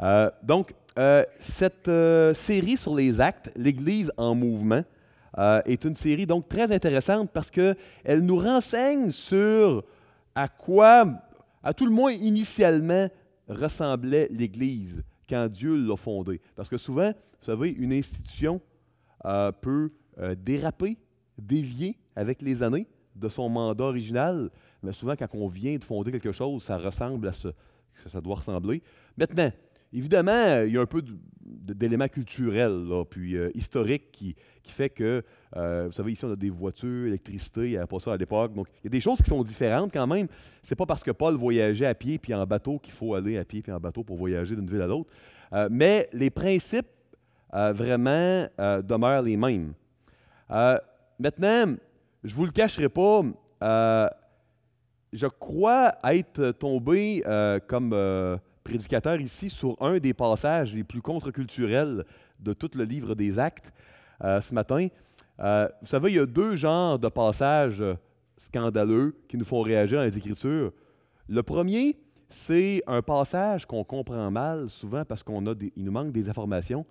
Euh, donc, euh, cette euh, série sur les actes, l'Église en mouvement, est une série donc très intéressante parce qu'elle nous renseigne sur à quoi, à tout le moins initialement, ressemblait l'Église quand Dieu l'a fondée. Parce que souvent, vous savez, une institution peut déraper, dévier avec les années de son mandat original, mais souvent quand on vient de fonder quelque chose, ça ressemble à ce que ça doit ressembler. Maintenant, Évidemment, il y a un peu d'éléments culturels, puis euh, historiques, qui, qui, fait que, euh, vous savez, ici, on a des voitures, l'électricité, il n'y avait pas ça à l'époque. Donc, il y a des choses qui sont différentes quand même. Ce n'est pas parce que Paul voyageait à pied puis en bateau qu'il faut aller à pied puis en bateau pour voyager d'une ville à l'autre. Euh, mais les principes, vraiment, demeurent les mêmes. maintenant, je ne vous le cacherai pas, je crois être tombé comme prédicateur ici sur un des passages les plus contre-culturels de tout le livre des Actes euh, ce matin. Euh, vous savez, il y a deux genres de passages scandaleux qui nous font réagir dans les Écritures. Le premier, c'est un passage qu'on comprend mal souvent parce qu'on a il nous manque des informations.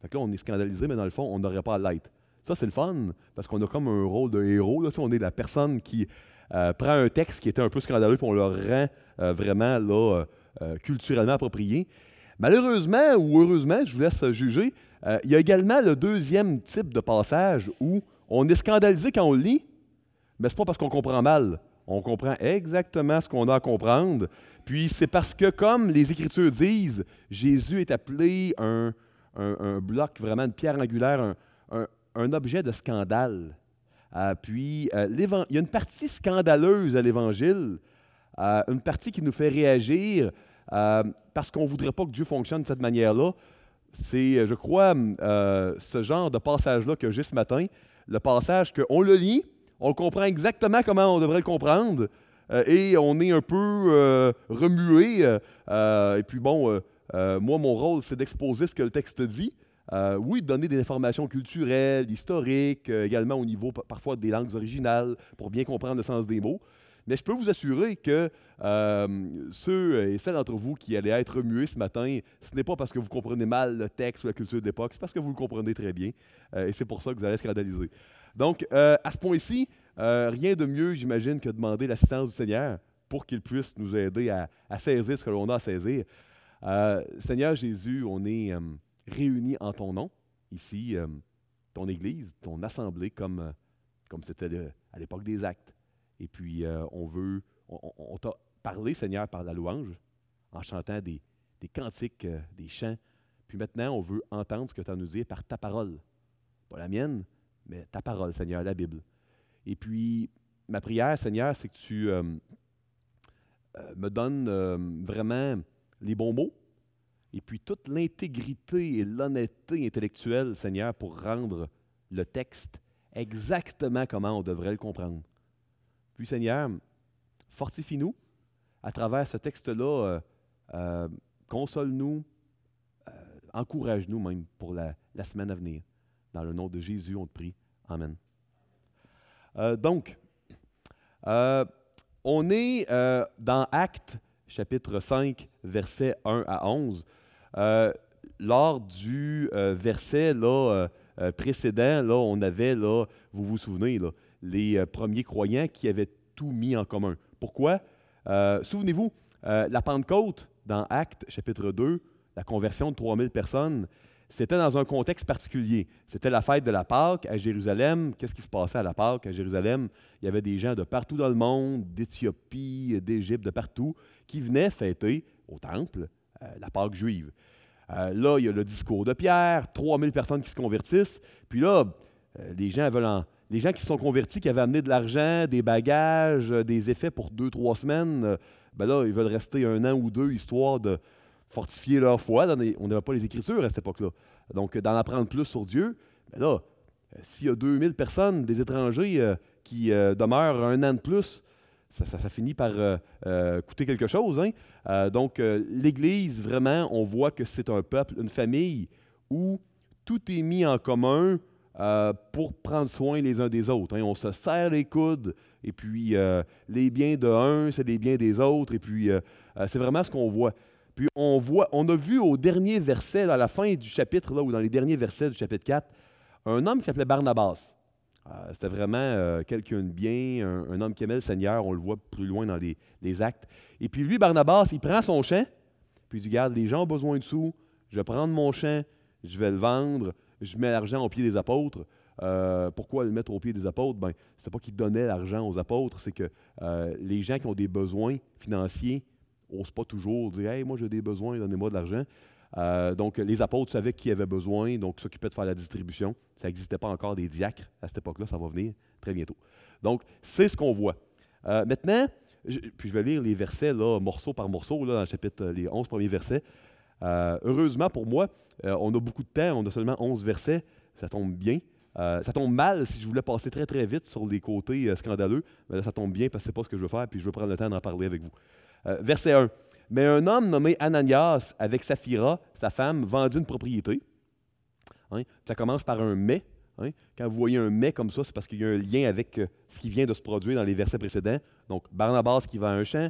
Fait que là, on est scandalisé, mais dans le fond, on n'aurait pas à l'être. Ça, c'est le fun, parce qu'on a comme un rôle de héros. Là, on est la personne qui euh, prend un texte qui était un peu scandaleux, puis on le rend vraiment là, culturellement approprié. Malheureusement ou heureusement, je vous laisse juger, euh, il y a également le deuxième type de passage où on est scandalisé quand on lit, mais ce n'est pas parce qu'on comprend mal. On comprend exactement ce qu'on a à comprendre. Puis c'est parce que, comme les Écritures disent, Jésus est appelé un, bloc, vraiment une pierre angulaire, un, objet de scandale. Euh, puis il y a une partie scandaleuse à l'Évangile, une partie qui nous fait réagir euh, parce qu'on ne voudrait pas que Dieu fonctionne de cette manière-là. C'est, je crois, euh, ce genre de passage-là que j'ai ce matin, le passage qu'on le lit, on comprend exactement comment on devrait le comprendre, euh, et on est un peu remué. et puis bon, moi, mon rôle, c'est d'exposer ce que le texte dit. oui, donner des informations culturelles, historiques, également au niveau parfois des langues originales, pour bien comprendre le sens des mots. Mais je peux vous assurer que euh, ceux et celles d'entre vous qui allaient être remués ce matin, ce n'est pas parce que vous comprenez mal le texte ou la culture d'époque, c'est parce que vous le comprenez très bien. Euh, et c'est pour ça que vous allez scandaliser. Donc, euh, à ce point-ci, rien de mieux, j'imagine, que demander l'assistance du Seigneur pour qu'il puisse nous aider à, à saisir ce que l'on a à saisir. Seigneur Jésus, on est réunis en ton nom, ici, ton Église, ton assemblée, comme comme c'était à l'époque des actes. Et puis, euh, on veut, on, t'a parlé, Seigneur, par la louange, en chantant des, cantiques, euh, des chants. Puis maintenant, on veut entendre ce que tu as à nous dire par ta parole. Pas la mienne, mais ta parole, Seigneur, la Bible. Et puis, ma prière, Seigneur, c'est que tu euh, me donnes vraiment les bons mots et puis toute l'intégrité et l'honnêteté intellectuelle, Seigneur, pour rendre le texte exactement comment on devrait le comprendre. Puis Seigneur, fortifie-nous à travers ce texte-là, euh, euh, console-nous, euh, encourage-nous même pour la, semaine à venir. Dans le nom de Jésus, on te prie. Amen. donc, on est dans Actes chapitre 5, versets 1 à 11. lors du verset là, précédent, là, on avait, là, vous vous souvenez, là, les euh, premiers croyants qui avaient tout mis en commun. Pourquoi? Euh, souvenez-vous, euh, la Pentecôte, dans Actes chapitre 2, la conversion de 3000 personnes, c'était dans un contexte particulier. C'était la fête de la Pâque à Jérusalem. Qu'est-ce qui se passait à la Pâque à Jérusalem? Il y avait des gens de partout dans le monde, d'Éthiopie, d'Égypte, de partout, qui venaient fêter au temple la Pâque juive. là, il y a le discours de Pierre, 3000 personnes qui se convertissent. Puis là, les gens veulent en, les gens qui se sont convertis, qui avaient amené de l'argent, des bagages, euh, des effets pour deux, trois semaines, euh, ben là, ils veulent rester un an ou deux histoire de fortifier leur foi. on n'avait pas les Écritures à cette époque-là. Donc, d'en apprendre plus sur Dieu. Ben là, euh, s'il y a 2000 personnes, des étrangers, qui demeurent un an de plus, ça, finit par coûter quelque chose. Hein? donc, l'Église, vraiment, on voit que c'est un peuple, une famille où tout est mis en commun euh, pour prendre soin les uns des autres. Hein. On se serre les coudes, et puis euh, les biens de un, c'est les biens des autres, et puis euh, c'est vraiment ce qu'on voit. Puis on, voit, on a vu au dernier verset, à la fin du chapitre, là, ou dans les derniers versets du chapitre 4, un homme qui s'appelait Barnabas. C'était vraiment quelqu'un de bien, un, homme qui aimait le Seigneur, on le voit plus loin dans les, actes. Et puis lui, Barnabas, il prend son champ, puis il dit, regarde, les gens ont besoin de sous, je vais prendre mon champ, je vais le vendre, je mets l'argent au pied des apôtres. Euh, pourquoi le mettre au pied des apôtres? Ben, c'était pas qu'il donnait l'argent aux apôtres, c'est que les gens qui ont des besoins financiers n'osent pas toujours dire Hey, moi j'ai des besoins, donnez-moi de l'argent. Euh, donc, les apôtres savaient qui avait besoin, donc s'occupaient de faire la distribution. Ça n'existait pas encore des diacres à cette époque-là, ça va venir très bientôt. Donc, c'est ce qu'on voit. Euh, maintenant, puis je vais lire les versets là, morceau par morceau, là, dans le chapitre, les 11 premiers versets. Euh, heureusement pour moi, on a beaucoup de temps, on a seulement 11 versets, ça tombe bien. ça tombe mal si je voulais passer très très vite sur les côtés scandaleux, mais là ça tombe bien parce que ce n'est pas ce que je veux faire, puis je veux prendre le temps d'en parler avec vous. verset 1. Mais un homme nommé Ananias, avec Saphira, sa femme, vendit une propriété. Hein, ça commence par un mais. Hein. Quand vous voyez un mais comme ça, c'est parce qu'il y a un lien avec euh, ce qui vient de se produire dans les versets précédents. Donc, Barnabas qui vend un champ,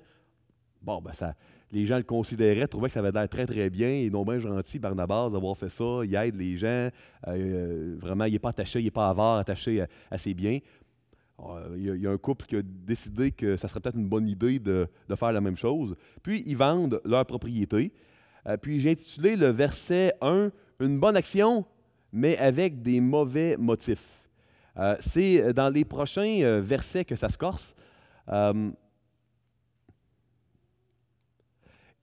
bon, ben ça, les gens le considéraient, trouvaient que ça avait l'air très, très bien. Est non bien gentil, Barnabas, d'avoir fait ça. Il aide les gens. Euh, euh, vraiment, il n'est pas attaché, il n'est pas avare, attaché à ses biens. Euh, il y, a, un couple qui a décidé que ça serait peut-être une bonne idée de, faire la même chose. Puis, ils vendent leur propriété. Puis, j'ai intitulé le verset 1 Une bonne action, mais avec des mauvais motifs. C'est dans les prochains versets que ça se corse.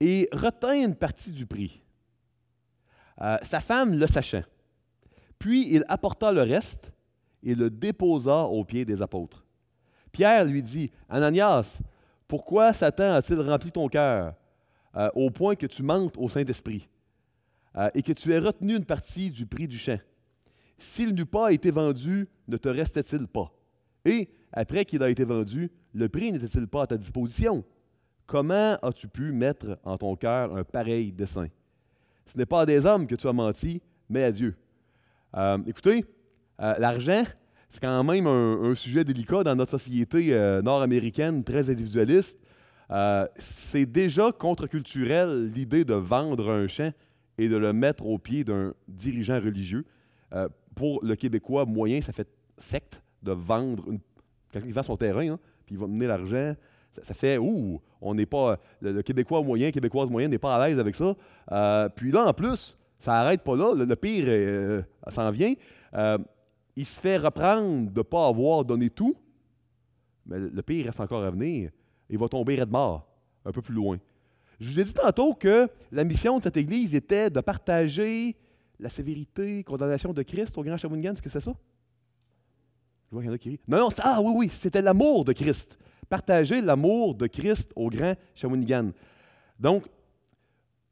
Et retint une partie du prix. sa femme le sachant. Puis il apporta le reste et le déposa aux pieds des apôtres. Pierre lui dit, Ananias, pourquoi Satan a-t-il rempli ton cœur euh, au point que tu mentes au Saint-Esprit euh, et que tu aies retenu une partie du prix du champ? S'il n'eût pas été vendu, ne te restait-il pas? Et après qu'il a été vendu, le prix n'était-il pas à ta disposition? Comment as-tu pu mettre en ton cœur un pareil dessein? Ce n'est pas à des hommes que tu as menti, mais à Dieu. Euh, écoutez, euh, l'argent, c'est quand même un, sujet délicat dans notre société euh, nord-américaine très individualiste. C'est déjà contre-culturel l'idée de vendre un champ et de le mettre au pied d'un dirigeant religieux. pour le Québécois moyen, ça fait secte de vendre quelqu'un qui vend son terrain, hein, puis il va mener l'argent. Ça, fait, ouh, on n'est pas, le, Québécois moyen, Québécoise moyenne n'est pas à l'aise avec ça. puis là, en plus, ça n'arrête pas là. Le, pire s'en vient il se fait reprendre de ne pas avoir donné tout, mais le pire reste encore à venir. Il va tomber de mort, un peu plus loin. Je vous ai dit tantôt que la mission de cette Église était de partager la sévérité, condamnation de Christ au Grand Shawinigan. Est-ce que c'est ça? Je vois qu'il y en a qui rient. Non, non, ah oui, oui, c'était l'amour de Christ. Partager l'amour de Christ au Grand Shawinigan. Donc,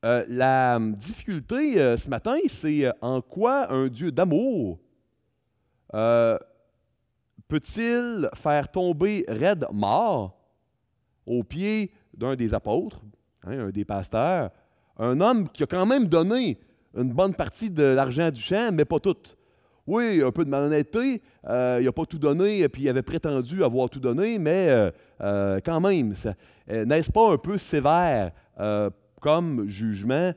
euh, la difficulté euh, ce matin, c'est euh, en quoi un Dieu d'amour peut-il faire tomber raide mort au pied d'un des apôtres, hein, un des pasteurs, un homme qui a quand même donné une bonne partie de l'argent du champ, mais pas tout? Oui, un peu de malhonnêteté, euh, il n'a pas tout donné, puis il avait prétendu avoir tout donné, mais euh, quand même, n'est-ce pas un peu sévère comme jugement?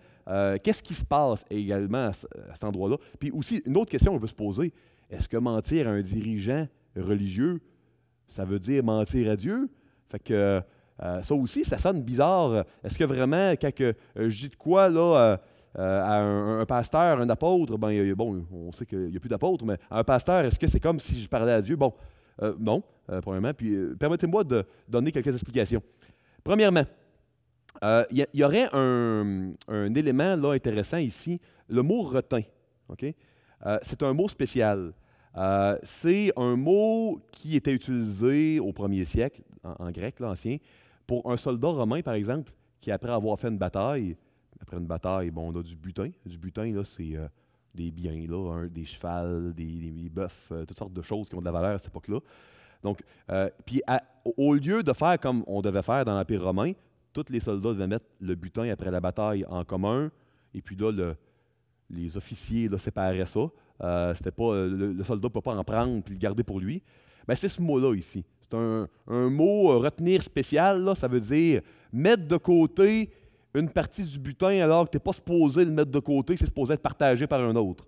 Qu'est-ce qui se passe également à, cet endroit-là? Puis aussi, une autre question qu'on peut se poser, est-ce que mentir à un dirigeant religieux, ça veut dire mentir à Dieu? Fait que euh, ça aussi, ça sonne bizarre. Est-ce que vraiment, quand euh, je dis de quoi là, euh, à un, pasteur, un apôtre, ben, bon, on sait qu'il n'y a plus d'apôtres, mais à un pasteur, est-ce que c'est comme si je parlais à Dieu? Bon, non, premièrement. Puis permettez-moi de donner quelques explications. Premièrement, il y, aurait un, élément là, intéressant ici, le mot retin. Euh, c'est un mot spécial. Euh, c'est un mot qui était utilisé au premier siècle, en, grec, l'ancien, pour un soldat romain, par exemple, qui, après avoir fait une bataille, après une bataille, bon, on a du butin. Du butin, là, c'est euh, des biens, là, des chevals, des, bœufs, toutes sortes de choses qui ont de la valeur à cette époque-là. Donc, puis au lieu de faire comme on devait faire dans l'Empire romain, tous les soldats devaient mettre le butin après la bataille en commun, et puis là, le, les officiers séparaient ça. Euh, c'était pas, euh, le, soldat ne peut pas en prendre et le garder pour lui. Mais c'est ce mot-là ici. C'est un, mot euh, retenir spécial. Ça veut dire mettre de côté une partie du butin alors que tu n'es pas supposé le mettre de côté, c'est supposé être partagé par un autre.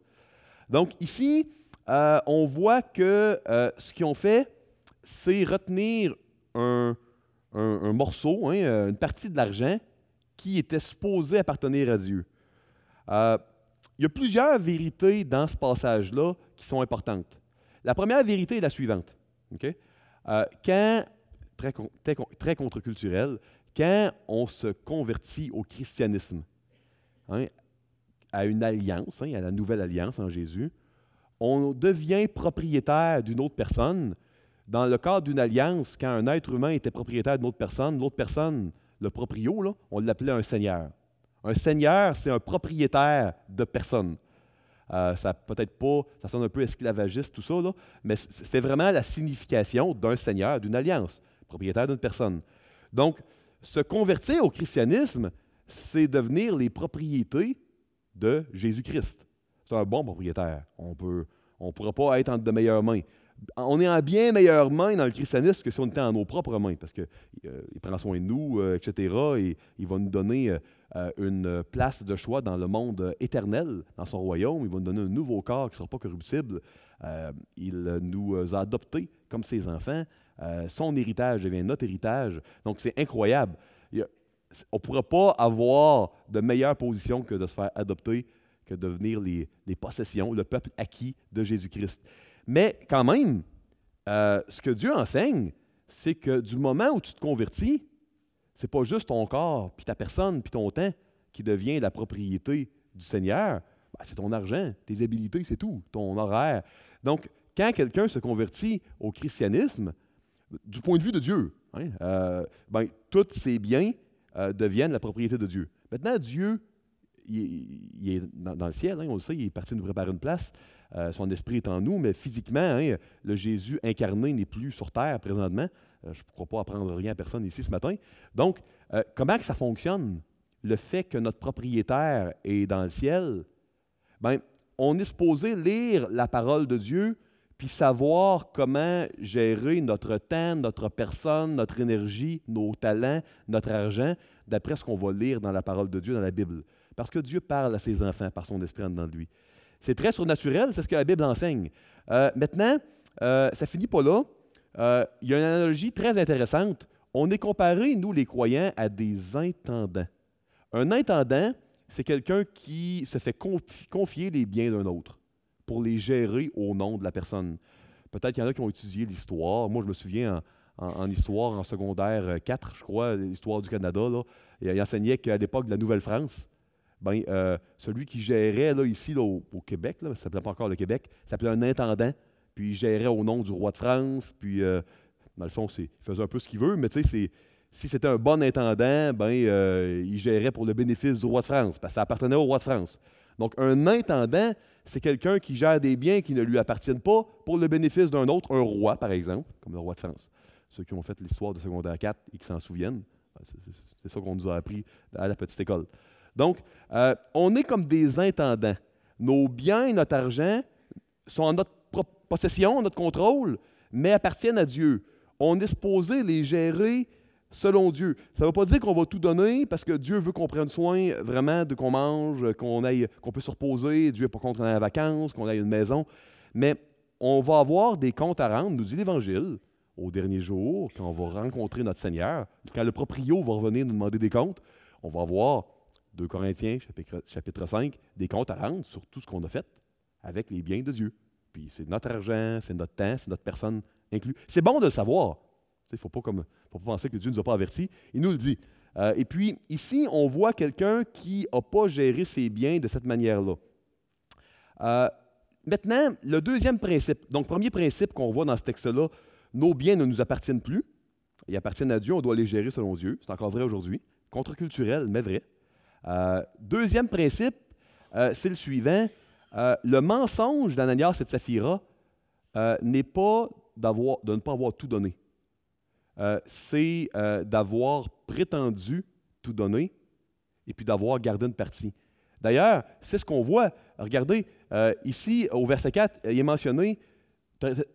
Donc ici, euh, on voit que euh, ce qu'ils ont fait, c'est retenir un, morceau, hein, une partie de l'argent qui était supposé appartenir à Dieu. Euh, il y a plusieurs vérités dans ce passage-là qui sont importantes. La première vérité est la suivante. quand, très contre-culturel, quand on se convertit au christianisme, hein, à une alliance, hein, à la nouvelle alliance en Jésus, on devient propriétaire d'une autre personne. Dans le cadre d'une alliance, quand un être humain était propriétaire d'une autre personne, l'autre personne, le proprio, on l'appelait un seigneur. Un seigneur, c'est un propriétaire de personne. Euh, ça peut-être pas, ça sonne un peu esclavagiste tout ça, mais c'est vraiment la signification d'un seigneur, d'une alliance, propriétaire d'une personne. Donc, se convertir au christianisme, c'est devenir les propriétés de Jésus-Christ. C'est un bon propriétaire. On ne on pourra pas être en de meilleures mains. On est en bien meilleures mains dans le christianisme que si on était en nos propres mains, parce qu'il euh, prend soin de nous, euh, etc., et il va nous donner euh, une place de choix dans le monde éternel, dans son royaume. Il va nous donner un nouveau corps qui ne sera pas corruptible. il nous a adoptés comme ses enfants. Euh, son héritage devient notre héritage. Donc, c'est incroyable. on ne pourra pas avoir de meilleure position que de se faire adopter, que de devenir les, possessions, le peuple acquis de Jésus-Christ. Mais quand même, euh, ce que Dieu enseigne, c'est que du moment où tu te convertis, c'est pas juste ton corps, puis ta personne, puis ton temps qui devient la propriété du Seigneur. Ben, c'est ton argent, tes habilités, c'est tout, ton horaire. Donc, quand quelqu'un se convertit au christianisme, du point de vue de Dieu, hein, euh, ben, tous ces biens euh, deviennent la propriété de Dieu. Maintenant, Dieu, il, est dans, le ciel, hein, on le sait, il est parti nous préparer une place. Euh, son esprit est en nous, mais physiquement, hein, le Jésus incarné n'est plus sur terre présentement. je ne crois pas apprendre rien à personne ici ce matin. Donc, comment que ça fonctionne? Le fait que notre propriétaire est dans le ciel, ben, on est supposé lire la parole de Dieu puis savoir comment gérer notre temps, notre personne, notre énergie, nos talents, notre argent, d'après ce qu'on va lire dans la parole de Dieu, dans la Bible. Parce que Dieu parle à ses enfants par son esprit de lui. C'est très surnaturel, c'est ce que la Bible enseigne. Euh, maintenant, euh, ça finit pas là. Euh, il y a une analogie très intéressante. On est comparé, nous les croyants, à des intendants. Un intendant, c'est quelqu'un qui se fait confier les biens d'un autre pour les gérer au nom de la personne. Peut-être qu'il y en a qui ont étudié l'histoire. Moi, je me souviens en, histoire, en secondaire 4, je crois, l'histoire du Canada, là, il enseignait qu'à l'époque de la Nouvelle-France, ben, euh, celui qui gérait là, ici au, Québec, là, ça ne s'appelait pas encore le Québec, s'appelait un intendant, puis il gérait au nom du roi de France, puis euh, dans le fond, il faisait un peu ce qu'il veut, mais tu sais, si c'était un bon intendant, ben, euh, il gérait pour le bénéfice du roi de France, parce que ça appartenait au roi de France. Donc, un intendant, c'est quelqu'un qui gère des biens qui ne lui appartiennent pas pour le bénéfice d'un autre, un roi, par exemple, comme le roi de France. Ceux qui ont fait l'histoire de secondaire 4 et qui s'en souviennent, ben, c'est ça qu'on nous a appris à la petite école. Donc, euh, on est comme des intendants. Nos biens, notre argent sont en notre possession, notre contrôle, mais appartiennent à Dieu. On est supposé les gérer selon Dieu. Ça ne veut pas dire qu'on va tout donner parce que Dieu veut qu'on prenne soin vraiment de qu'on mange, qu'on aille, qu'on peut se reposer. Dieu n'est pas contre qu'on aille en vacances, qu'on aille une maison. Mais on va avoir des comptes à rendre, nous dit l'Évangile, au dernier jour, quand on va rencontrer notre Seigneur, quand le proprio va revenir nous demander des comptes, on va avoir 2 Corinthiens, chapitre, chapitre 5, des comptes à rendre sur tout ce qu'on a fait avec les biens de Dieu. Puis c'est notre argent, c'est notre temps, c'est notre personne inclus. C'est bon de le savoir. Il ne faut pas penser que Dieu ne nous a pas avertis. Il nous le dit. Euh, et puis, ici, on voit quelqu'un qui n'a pas géré ses biens de cette manière-là. Euh, maintenant, le deuxième principe. Donc, premier principe qu'on voit dans ce texte-là, nos biens ne nous appartiennent plus. Ils appartiennent à Dieu, on doit les gérer selon Dieu. C'est encore vrai aujourd'hui. Contre-culturel, mais vrai. Euh, deuxième principe, c'est le suivant. le mensonge d'Ananias et de Saphira n'est pas de ne pas avoir tout donné. Euh, c'est euh, d'avoir prétendu tout donner et puis d'avoir gardé une partie. D'ailleurs, c'est ce qu'on voit. Regardez, euh, ici, au verset 4, il est mentionné,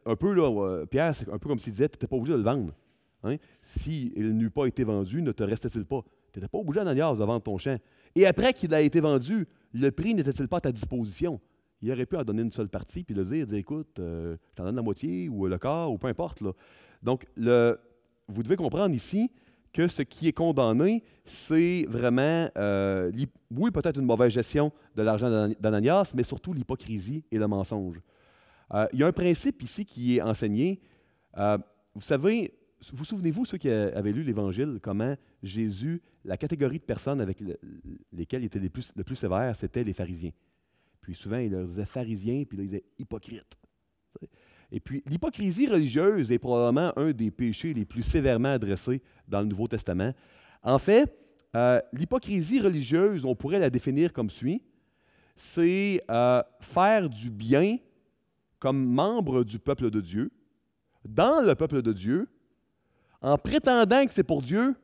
un peu, là, Pierre, c'est un peu comme s'il disait, tu n'étais pas obligé de le vendre. Hein? S'il n'eût pas été vendu, ne te restait-il pas? Tu n'étais pas obligé, Ananias, de vendre ton champ. Et après qu'il a été vendu, le prix n'était-il pas à ta disposition? Il aurait pu en donner une seule partie puis le dire, dire écoute, je t'en donne la moitié ou le quart ou peu importe. Là. Donc, le, vous devez comprendre ici que ce qui est condamné, c'est vraiment, euh, oui, peut-être une mauvaise gestion de l'argent d'Ananias, mais surtout l'hypocrisie et le mensonge. Euh, il y a un principe ici qui est enseigné. vous savez, vous souvenez-vous, ceux qui avaient lu l'Évangile, comment Jésus, la catégorie de personnes avec lesquelles il était le plus, sévère, c'était les pharisiens. Puis souvent, il leur disait pharisiens, puis là, il disait hypocrite. Et puis, l'hypocrisie religieuse est probablement un des péchés les plus sévèrement adressés dans le Nouveau Testament. En fait, euh, l'hypocrisie religieuse, on pourrait la définir comme suit c'est euh, faire du bien comme membre du peuple de Dieu, dans le peuple de Dieu, en prétendant que c'est pour Dieu,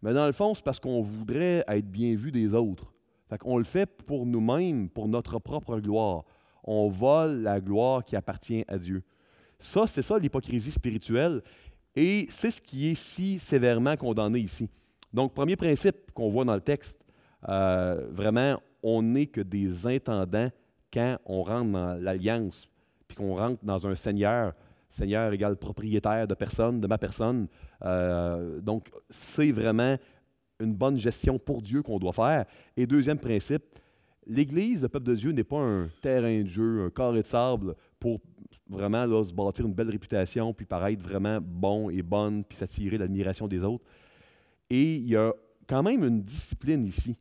mais dans le fond, c'est parce qu'on voudrait être bien vu des autres. Fait qu'on le fait pour nous-mêmes, pour notre propre gloire. On vole la gloire qui appartient à Dieu. Ça, c'est ça l'hypocrisie spirituelle. Et c'est ce qui est si sévèrement condamné ici. Donc, premier principe qu'on voit dans le texte, euh, vraiment, on n'est que des intendants quand on rentre dans l'alliance, puis qu'on rentre dans un Seigneur. Seigneur égale propriétaire de personne, de ma personne. Euh, donc, c'est vraiment une bonne gestion pour Dieu qu'on doit faire. Et deuxième principe, l'Église, le peuple de Dieu, n'est pas un terrain de jeu, un carré de sable pour vraiment se bâtir une belle réputation, puis paraître vraiment bon et bonne, puis s'attirer l'admiration des autres. Et il y a quand même une discipline ici,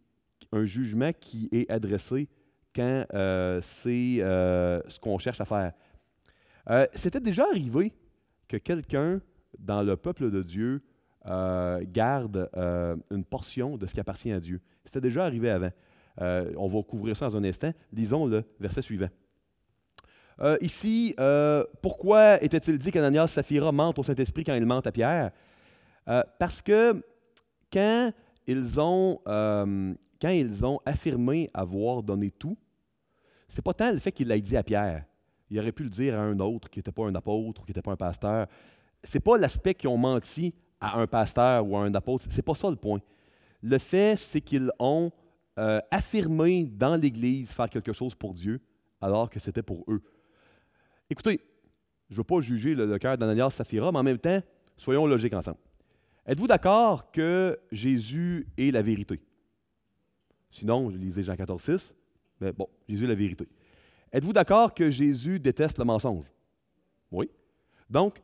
un jugement qui est adressé quand euh, c'est euh, ce qu'on cherche à faire. Euh, c'était déjà arrivé que quelqu'un dans le peuple de Dieu garde une portion de ce qui appartient à Dieu. C'était déjà arrivé avant. on va couvrir ça dans un instant. Lisons le verset suivant. Ici, pourquoi était-il dit qu'Ananias Saphira mentent au Saint-Esprit quand ils mentent à Pierre? parce que quand ils, ont, affirmé avoir donné tout, c'est pas tant le fait qu'il l'ait dit à Pierre. Il aurait pu le dire à un autre qui n'était pas un apôtre ou qui n'était pas un pasteur. C'est pas l'aspect qu'ils ont menti à un pasteur ou à un apôtre. C'est pas ça le point. Le fait, c'est qu'ils ont euh, affirmé dans l'Église faire quelque chose pour Dieu alors que c'était pour eux. Écoutez, je ne veux pas juger le, cœur d'Ananias Saphira, mais en même temps, soyons logiques ensemble. Êtes-vous d'accord que Jésus est la vérité? Sinon, je lisais Jean 14, 6, mais bon, Jésus est la vérité. Êtes-vous d'accord que Jésus déteste le mensonge? Oui. Donc,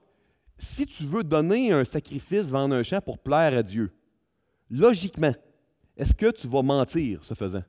si tu veux donner un sacrifice, vendre un champ pour plaire à Dieu, logiquement, est-ce que tu vas mentir ce faisant?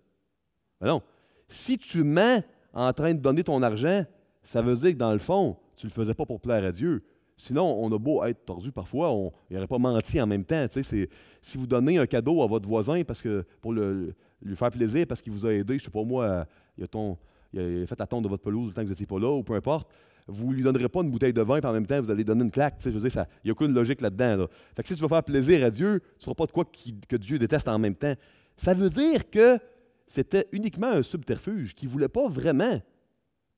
Ben non. Si tu mens en train de donner ton argent, ça veut dire que dans le fond, tu ne le faisais pas pour plaire à Dieu. Sinon, on a beau être tordu parfois, on n'aurait pas menti en même temps. si vous donnez un cadeau à votre voisin parce que pour le, lui faire plaisir, parce qu'il vous a aidé, je ne sais pas moi, il a, fait la tonte de votre pelouse le temps que vous n'étiez pas là, ou peu importe, vous ne lui donnerez pas une bouteille de vin, et en même temps, vous allez donner une claque. Je veux il n'y a aucune logique là-dedans. Que si tu veux faire plaisir à Dieu, tu ne feras pas de quoi que Dieu déteste en même temps. Ça veut dire que c'était uniquement un subterfuge qui ne voulait pas vraiment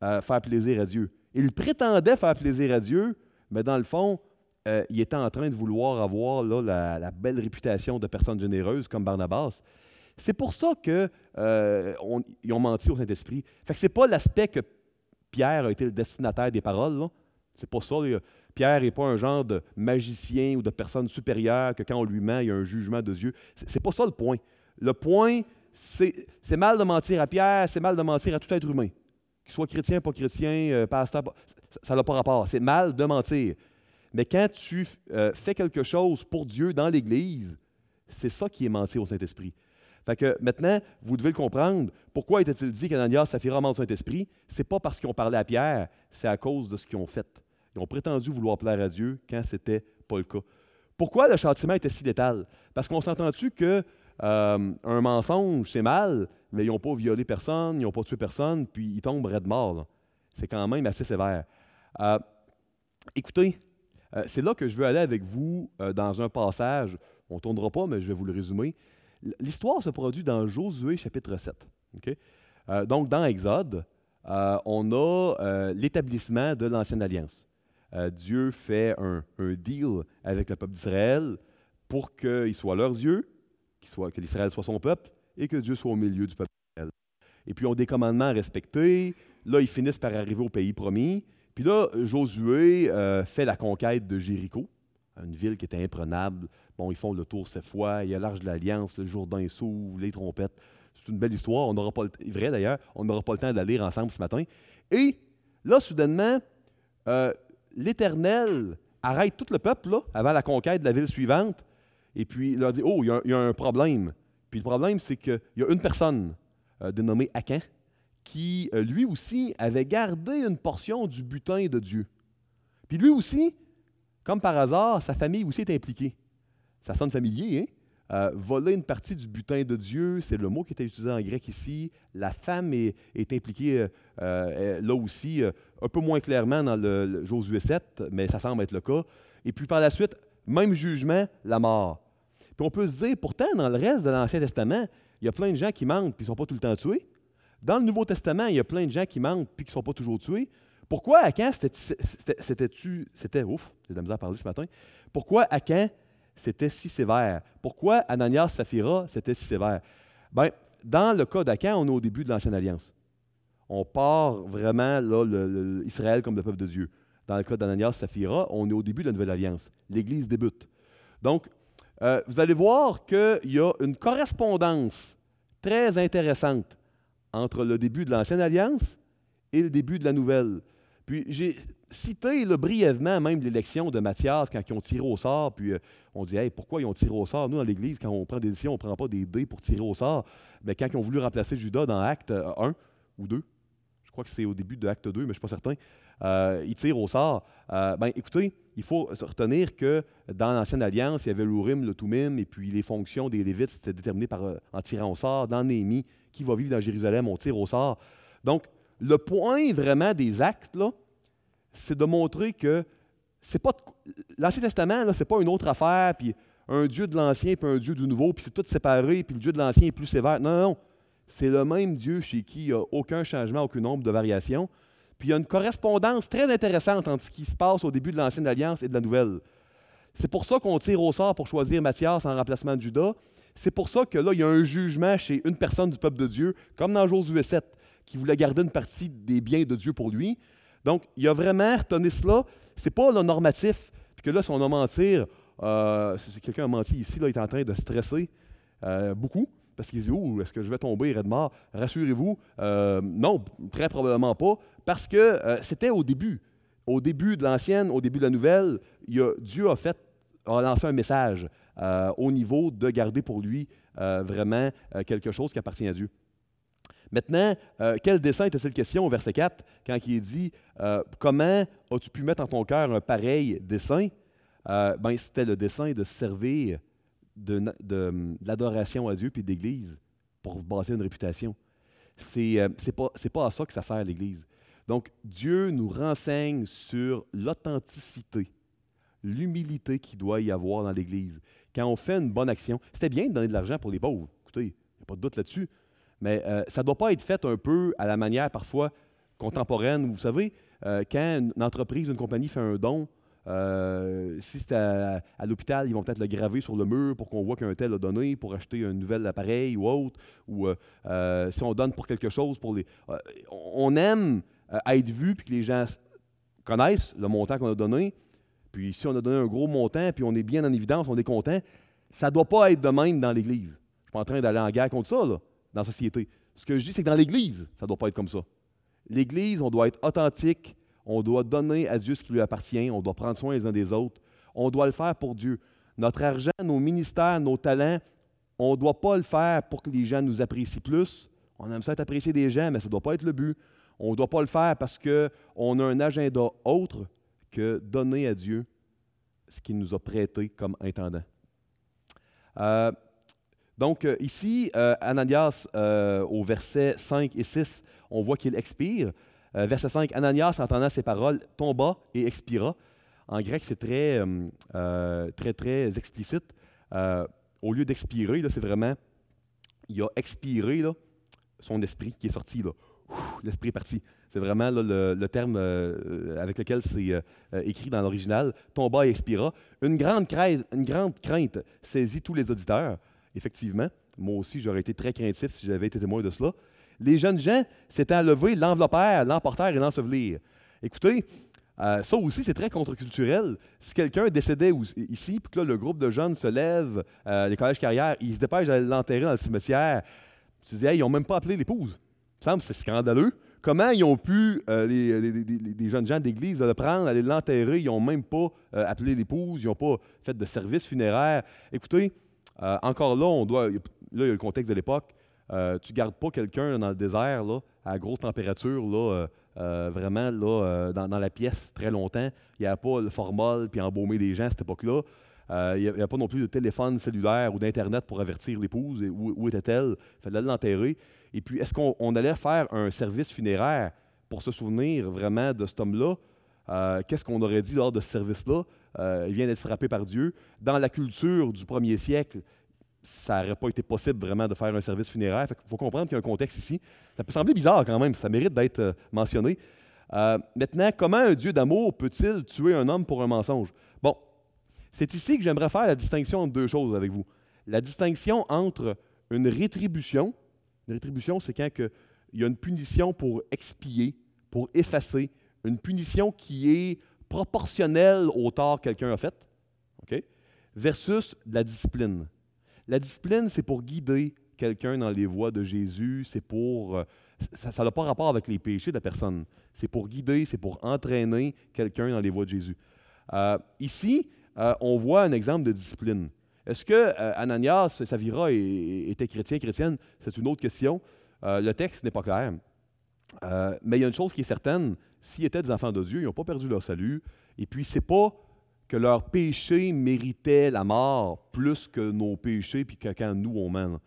faire plaisir à Dieu. Il prétendait faire plaisir à Dieu, mais dans le fond, euh, il était en train de vouloir avoir là, la, belle réputation de personne généreuse comme Barnabas. C'est pour ça qu'ils euh, ont menti au Saint-Esprit. Fait que ce n'est pas l'aspect que Pierre a été le destinataire des paroles. C'est pas ça. Pierre n'est pas un genre de magicien ou de personne supérieure que quand on lui ment, il y a un jugement de Dieu. C'est pas ça le point. Le point, c'est mal de mentir à Pierre, c'est mal de mentir à tout être humain. Qu'il soit chrétien, pas chrétien, euh, pasteur, ça n'a pas rapport. C'est mal de mentir. Mais quand tu euh, fais quelque chose pour Dieu dans l'Église, c'est ça qui est mentir au Saint-Esprit. Fait que maintenant, vous devez le comprendre. Pourquoi était-il dit qu'Ananias, Saphira mentent Saint-Esprit? C'est pas parce qu'ils ont parlé à Pierre, c'est à cause de ce qu'ils ont fait. Ils ont prétendu vouloir plaire à Dieu quand ce n'était pas le cas. Pourquoi le châtiment était si létal? Parce qu'on s'entend-tu que euh, un mensonge, c'est mal, mais ils n'ont pas violé personne, ils n'ont pas tué personne, puis ils tombent de mort. C'est quand même assez sévère. Euh, écoutez, euh, c'est là que je veux aller avec vous dans un passage. On ne tournera pas, mais je vais vous le résumer. L'histoire se produit dans Josué chapitre 7. Euh, donc, dans Exode, euh, on a euh, l'établissement de l'Ancienne Alliance. Dieu fait un, deal avec le peuple d'Israël pour qu'il soit leurs yeux, que l'Israël soit son peuple et que Dieu soit au milieu du peuple. Et puis, ils ont des commandements à respecter. Là, ils finissent par arriver au pays promis. Puis là, Josué euh, fait la conquête de Jéricho, une ville qui était imprenable. Bon, ils font le tour cette fois, il y a l'Arche de l'Alliance, le Jourdain s'ouvre, les trompettes. C'est une belle histoire. On n'aura pas le vrai d'ailleurs, on n'aura pas le temps de la lire ensemble ce matin. Et là, soudainement, euh, l'Éternel arrête tout le peuple là, avant la conquête de la ville suivante. Et puis il leur dit Oh, il y, a un problème. Puis le problème, c'est qu'il y a une personne euh, dénommée Akan qui, euh, lui aussi, avait gardé une portion du butin de Dieu. Puis lui aussi, comme par hasard, sa famille aussi est impliquée. Ça sonne familier, hein? Euh, voler une partie du butin de Dieu, c'est le mot qui était utilisé en grec ici. La femme est, impliquée là aussi, un peu moins clairement dans le, Josué 7, mais ça semble être le cas. Et puis par la suite, même jugement, la mort. Puis on peut se dire, pourtant, dans le reste de l'Ancien Testament, il y a plein de gens qui mentent puis ils ne sont pas tout le temps tués. Dans le Nouveau Testament, il y a plein de gens qui mentent puis qui ne sont pas toujours tués. Pourquoi Akan, c'était-tu, c'était, ouf, j'ai de la misère à parler ce matin. Pourquoi Akan, c'était si sévère? Pourquoi Ananias Saphira, c'était si sévère? Bien, dans le cas d'Akan, on est au début de l'Ancienne Alliance. On part vraiment, là, Israël comme le peuple de Dieu. Dans le cas d'Ananias Saphira, on est au début de la Nouvelle Alliance. l'Église débute. Donc, euh, vous allez voir qu'il y a une correspondance très intéressante entre le début de l'Ancienne Alliance et le début de la Nouvelle. Puis j'ai cité brièvement même l'élection de Matthias quand ils ont tiré au sort, puis euh, on dit pourquoi ils ont tiré au sort? Nous, dans l'Église, quand on prend des décisions, on ne prend pas des dés pour tirer au sort. Mais quand ils ont voulu remplacer Judas dans Acte 1 euh, ou 2, je crois que c'est au début de Acte 2, mais je ne suis pas certain, euh, ils tirent au sort. ben, écoutez, il faut se retenir que dans l'Ancienne Alliance, il y avait l'Urim, le Tumim, et puis les fonctions des Lévites, c'était déterminé par, en tirant au sort. Dans Néhémie, qui va vivre dans Jérusalem, on tire au sort. Donc, le point vraiment des actes, là, c'est de montrer que c'est pas l'Ancien Testament, là, c'est pas une autre affaire, puis un Dieu de l'Ancien puis un Dieu du Nouveau, puis c'est tout séparé, puis le Dieu de l'Ancien est plus sévère. Non, non, c'est le même Dieu chez qui il n'y a aucun changement, aucun nombre de variations. Puis il y a une correspondance très intéressante entre ce qui se passe au début de l'Ancienne Alliance et de la Nouvelle. C'est pour ça qu'on tire au sort pour choisir Matthias en remplacement de Judas, c'est pour ça que là, il y a un jugement chez une personne du peuple de Dieu, comme dans Josué 7, qui voulait garder une partie des biens de Dieu pour lui. Donc, il y a vraiment retenu cela. Ce n'est pas le normatif. Puis que là, si on a mentir, euh, si quelqu'un a menti ici, il est en train de stresser euh, beaucoup parce qu'il dit est-ce que je vais tomber mort Rassurez-vous, euh, non, très probablement pas, parce que c'était au début. Au début de l'ancienne, au début de la nouvelle, Dieu a fait a lancé un message. Euh, au niveau de garder pour lui euh, vraiment euh, quelque chose qui appartient à Dieu. Maintenant, quel dessein était-il question au verset 4 quand il dit Comment as-tu pu mettre en ton cœur un pareil dessein? Ben, C'était le dessein de servir de, l'adoration à Dieu puis d'Église pour bâtir une réputation. C'est n'est pas, pas à ça que ça sert l'Église. Donc, Dieu nous renseigne sur l'authenticité, l'humilité qu'il doit y avoir dans l'Église quand on fait une bonne action, c'était bien de donner de l'argent pour les pauvres. Écoutez, il n'y a pas de doute là-dessus. Mais euh, ça ne doit pas être fait un peu à la manière parfois contemporaine. Vous savez, euh, quand une entreprise, une compagnie fait un don, euh, si c'est à, l'hôpital, ils vont peut-être le graver sur le mur pour qu'on voit qu'un tel a donné pour acheter un nouvel appareil ou autre. Ou si on donne pour quelque chose, pour les, on aime être vu puis que les gens connaissent le montant qu'on a donné. Puis si on a donné un gros montant, puis on est bien en évidence, on est content, ça ne doit pas être de même dans l'Église. Je ne suis pas en train d'aller en guerre contre ça, dans la société. Ce que je dis, c'est que dans l'Église, ça ne doit pas être comme ça. L'Église, on doit être authentique, on doit donner à Dieu ce qui lui appartient, on doit prendre soin les uns des autres, on doit le faire pour Dieu. Notre argent, nos ministères, nos talents, on ne doit pas le faire pour que les gens nous apprécient plus. On aime ça être apprécié des gens, mais ça ne doit pas être le but. On ne doit pas le faire parce qu'on a un agenda autre que donner à Dieu ce qu'il nous a prêté comme intendant. Euh, donc euh, ici, euh, Ananias, au verset 5 et 6, on voit qu'il expire. Verset 5, Ananias, entendant ces paroles, tomba et expira. En grec, c'est très, très, très explicite. au lieu d'expirer, c'est vraiment, il a expiré son esprit qui est sorti. L'esprit est parti. C'est vraiment le, terme euh, avec lequel c'est euh, euh, écrit dans l'original. Tomba et expira. Une grande crainte saisit tous les auditeurs. effectivement. Moi aussi, j'aurais été très craintif si j'avais été témoin de cela. Les jeunes gens s'étaient enlevés, l'enveloppèrent, l'emportèrent et l'ensevelirent. Écoutez, euh, ça aussi, c'est très contre-culturel. Si quelqu'un décédait ici, puis que là, le groupe de jeunes se lève, euh, les collèges carrières, ils se dépêchent d'aller l'enterrer dans le cimetière, tu dis, ils n'ont même pas appelé l'épouse. Il me semble c'est scandaleux. Comment ils ont pu, euh, les, jeunes gens d'église, le prendre, aller l'enterrer, ils n'ont même pas appelé l'épouse, ils n'ont pas fait de service funéraire. Écoutez, encore là, on doit, là, il y a le contexte de l'époque. Tu ne gardes pas quelqu'un dans le désert, à grosse température, là, euh, vraiment euh, dans, la pièce très longtemps. Il n'y avait pas le formol puis embaumer les gens à cette époque-là. Euh, il n'y avait pas non plus de téléphone cellulaire ou d'Internet pour avertir l'épouse où, où était-elle. Il fallait l'enterrer. Et puis, est-ce qu'on allait faire un service funéraire pour se souvenir vraiment de cet homme-là? Qu'est-ce qu'on aurait dit lors de ce service-là? il vient d'être frappé par Dieu. Dans la culture du premier siècle, ça n'aurait pas été possible vraiment de faire un service funéraire. Il faut comprendre qu'il y a un contexte ici. Ça peut sembler bizarre quand même, ça mérite d'être euh, mentionné. Euh, maintenant, comment un Dieu d'amour peut-il tuer un homme pour un mensonge? Bon, c'est ici que j'aimerais faire la distinction entre deux choses avec vous. La distinction entre une rétribution, une rétribution, c'est quand il y a une punition pour expier, pour effacer, une punition qui est proportionnelle au tort que quelqu'un a fait, OK? versus la discipline. La discipline, c'est pour guider quelqu'un dans les voies de Jésus, c'est pour... Euh, ça n'a pas rapport avec les péchés de la personne. C'est pour guider, c'est pour entraîner quelqu'un dans les voies de Jésus. Euh, ici, euh, on voit un exemple de discipline. Est-ce que Ananias, Savira était chrétien, chrétienne? C'est une autre question. le texte n'est pas clair. mais il y a une chose qui est certaine, s'ils étaient des enfants de Dieu, ils n'ont pas perdu leur salut. Et puis, c'est pas que leurs péchés méritaient la mort plus que nos péchés, puis que quand nous, on mène.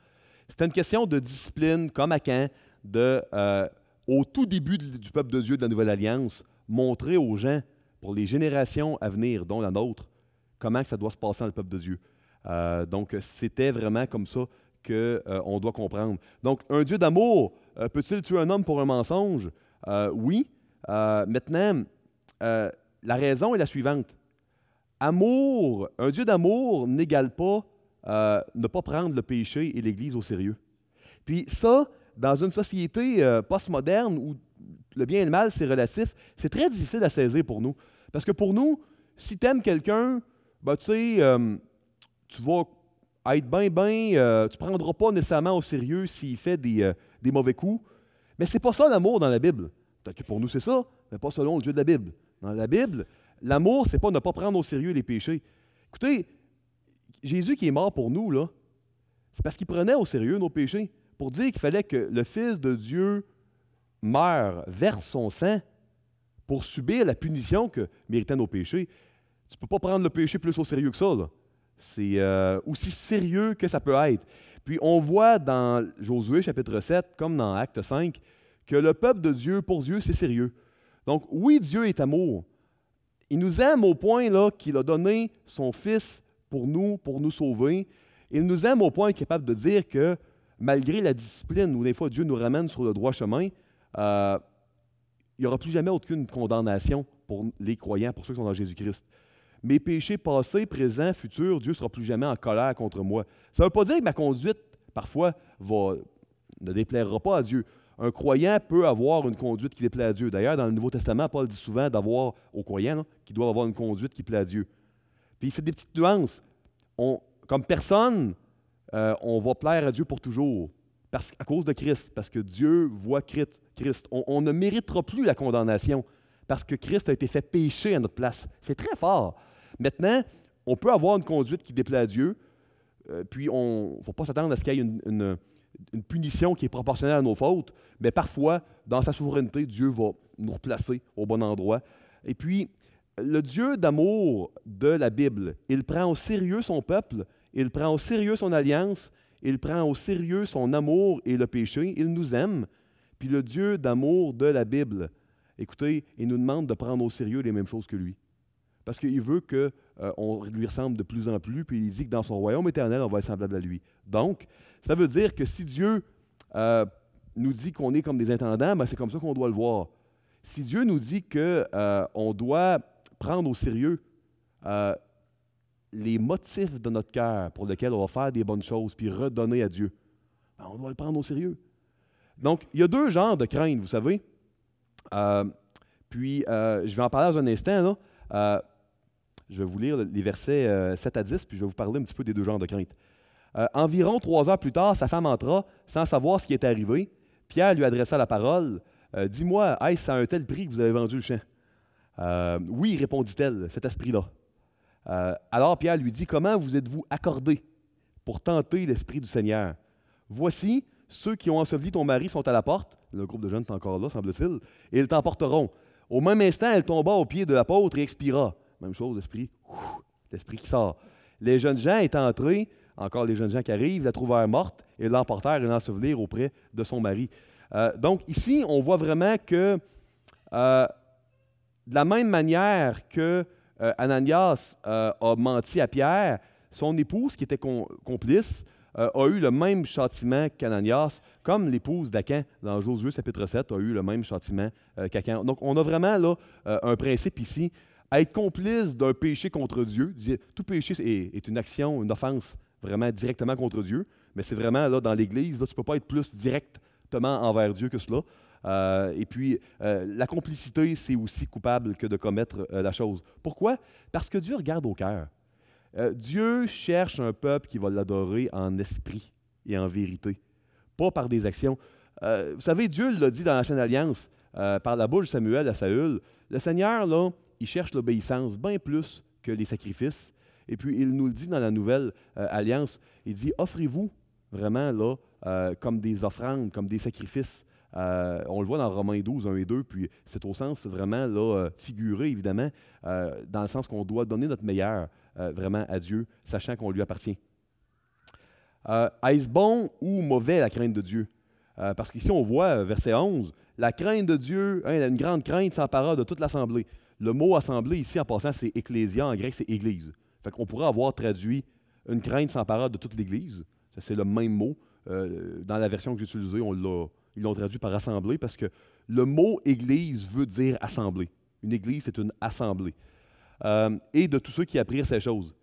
C'était une question de discipline, comme à Caen, de, euh, au tout début du peuple de Dieu de la Nouvelle Alliance, montrer aux gens, pour les générations à venir, dont la nôtre, comment ça doit se passer dans le peuple de Dieu. Euh, donc, c'était vraiment comme ça qu'on euh, doit comprendre. Donc, un Dieu d'amour, peut-il tuer un homme pour un mensonge? oui. maintenant, la raison est la suivante amour, un Dieu d'amour n'égale pas euh, ne pas prendre le péché et l'Église au sérieux. Puis ça, dans une société euh, postmoderne où le bien et le mal, c'est relatif, c'est très difficile à saisir pour nous. Parce que pour nous, si tu aimes quelqu'un, ben, tu sais, euh, tu vas être bien, bien, tu ne prendras pas nécessairement au sérieux s'il fait des, des, mauvais coups. Mais c'est pas ça l'amour dans la Bible. Peut-être que pour nous, c'est ça, mais pas selon le Dieu de la Bible. Dans la Bible, L'amour, c'est pas ne pas prendre au sérieux les péchés. Écoutez, Jésus qui est mort pour nous, là, c'est parce qu'il prenait au sérieux nos péchés. Pour dire qu'il fallait que le Fils de Dieu meure, verse son sang pour subir la punition que méritaient nos péchés. Tu ne peux pas prendre le péché plus au sérieux que ça. C'est euh, aussi sérieux que ça peut être. Puis on voit dans Josué chapitre 7, comme dans Acte 5, que le peuple de Dieu, pour Dieu, c'est sérieux. Donc oui, Dieu est amour, il nous aime au point qu'il a donné son Fils pour nous, pour nous sauver. Il nous aime au point capable de dire que malgré la discipline où des fois Dieu nous ramène sur le droit chemin, euh, il n'y aura plus jamais aucune condamnation pour les croyants, pour ceux qui sont dans Jésus-Christ. Mes péchés passés, présents, futurs, Dieu ne sera plus jamais en colère contre moi. Ça ne veut pas dire que ma conduite, parfois, ne déplaira pas à Dieu un croyant peut avoir une conduite qui déplaît à Dieu. D'ailleurs, dans le Nouveau Testament, Paul dit souvent d'avoir aux croyants qui doivent avoir une conduite qui plaît à Dieu. Puis c'est des petites nuances. comme personne, euh, on va plaire à Dieu pour toujours. Parce, à cause de Christ, parce que Dieu voit Christ. On, ne méritera plus la condamnation parce que Christ a été fait pécher à notre place. C'est très fort. Maintenant, on peut avoir une conduite qui déplaît à Dieu, euh, puis on ne faut pas s'attendre à ce qu'il y ait une punition qui est proportionnelle à nos fautes, mais parfois, dans sa souveraineté, Dieu va nous replacer au bon endroit. Et puis, le Dieu d'amour de la Bible, il prend au sérieux son peuple, il prend au sérieux son alliance, il prend au sérieux son amour et le péché, il nous aime. Puis le Dieu d'amour de la Bible, écoutez, il nous demande de prendre au sérieux les mêmes choses que lui. Parce qu'il veut qu'on euh, lui ressemble de plus en plus, puis il dit que dans son royaume éternel, on va être semblable à lui. Donc, ça veut dire que si Dieu euh, nous dit qu'on est comme des intendants, ben c'est comme ça qu'on doit le voir. Si Dieu nous dit qu'on euh, doit prendre au sérieux les motifs de notre cœur pour lesquels on va faire des bonnes choses puis redonner à Dieu, ben, on doit le prendre au sérieux. Donc, il y a deux genres de crainte, vous savez. Puis, je vais en parler dans un instant. Euh, je vais vous lire les versets 7 à 10, puis je vais vous parler un petit peu des deux genres de crainte. environ trois heures plus tard, sa femme entra, sans savoir ce qui était arrivé. Pierre lui adressa la parole. Dis-moi, est-ce à un tel prix que vous avez vendu le champ? oui, répondit-elle, cet esprit-là. alors Pierre lui dit, comment vous êtes-vous accordé pour tenter l'Esprit du Seigneur? Voici, ceux qui ont enseveli ton mari sont à la porte. Le groupe de jeunes est encore là, semble-t-il. Et ils t'emporteront. Au même instant, elle tomba au pied de l'apôtre et expira. Même chose, l'esprit. L'esprit qui sort. Les jeunes gens étant entrés, encore les jeunes gens qui arrivent, la trouvèrent morte et l'emportèrent et l'ensevelirent auprès de son mari. Euh, donc ici, on voit vraiment que euh, de la même manière que euh, Ananias a menti à Pierre, son épouse, qui était complice, a eu le même châtiment qu'Ananias, comme l'épouse d'Acan dans Josué chapitre 7 a eu le même châtiment qu'Acan. Donc, on a vraiment là un principe ici. Être complice d'un péché contre Dieu, tout péché est, une action, une offense vraiment directement contre Dieu, mais c'est vraiment là dans l'Église, tu ne peux pas être plus directement envers Dieu que cela. et puis, la complicité, c'est aussi coupable que de commettre la chose. Pourquoi? Parce que Dieu regarde au cœur. Euh, Dieu cherche un peuple qui va l'adorer en esprit et en vérité, pas par des actions. Euh, vous savez, Dieu l'a dit dans l'Ancienne Alliance, euh, par la bouche de Samuel à Saül, le Seigneur, là, il cherche l'obéissance bien plus que les sacrifices. Et puis, il nous le dit dans la Nouvelle Alliance, il dit, offrez-vous vraiment là, comme des offrandes, comme des sacrifices. on le voit dans Romains 12, 1 et 2, puis c'est au sens vraiment là, figuré, évidemment, dans le sens qu'on doit donner notre meilleur. Euh, vraiment à Dieu, sachant qu'on lui appartient. Euh, est-ce bon ou mauvais la crainte de Dieu? Euh, parce qu'ici, on voit, verset 11, la crainte de Dieu, hein, une grande crainte s'empara de toute l'assemblée. Le mot assemblée, ici, en passant, c'est ecclésia, en grec, c'est église. Fait qu'on pourrait avoir traduit une crainte s'empara de toute l'Église. C'est le même mot. dans la version que j'ai utilisée, ils l'ont traduit par assemblée parce que le mot église veut dire assemblée. Une église, c'est une assemblée. Euh, et de tous ceux qui apprirent ces choses.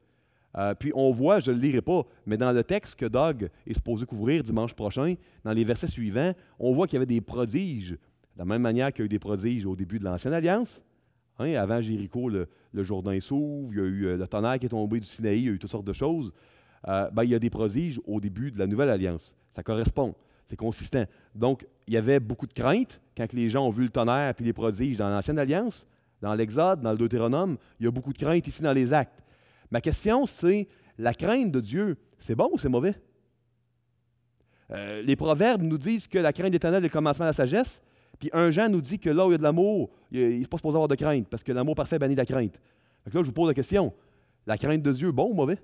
Euh, puis on voit, je ne le lirai pas, mais dans le texte que Doug est supposé couvrir dimanche prochain, dans les versets suivants, on voit qu'il y avait des prodiges, de la même manière qu'il y a eu des prodiges au début de l'Ancienne Alliance. Hein, avant Jéricho, le, Jourdain s'ouvre, il y a eu euh, le tonnerre qui est tombé du Sinaï, il y a eu toutes sortes de choses. Ben, il y a des prodiges au début de la Nouvelle Alliance. Ça correspond, c'est consistant. Donc, il y avait beaucoup de crainte quand les gens ont vu le tonnerre et les prodiges dans l'Ancienne Alliance. Dans l'Exode, dans le Deutéronome, il y a beaucoup de crainte ici dans les actes. Ma question, c'est la crainte de Dieu, c'est bon ou c'est mauvais? Euh, les proverbes nous disent que la crainte éternelle est le commencement de la sagesse, puis un Jean nous dit que là où il y a de l'amour, il n'est pas supposé avoir de crainte, parce que l'amour parfait bannit la crainte. Donc là, je vous pose la question, la crainte de Dieu, bon ou mauvais?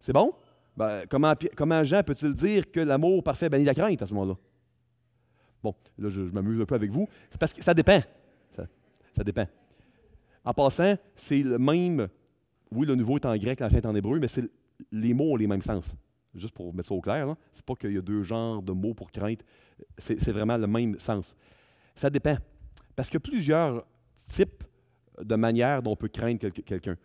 C'est bon? Ben, comment, comment Jean peut-il dire que l'amour parfait bannit la crainte à ce moment-là? Bon, là, je, m'amuse un peu avec vous. C'est parce que ça dépend. Ça dépend. En passant, c'est le même. Oui, le nouveau est en grec, l'ancien est en hébreu, mais c'est les mots ont les mêmes sens. Juste pour mettre ça au clair, c'est pas qu'il y a deux genres de mots pour crainte, c'est vraiment le même sens. Ça dépend. Parce qu'il y a plusieurs types de manières dont on peut craindre quelqu'un.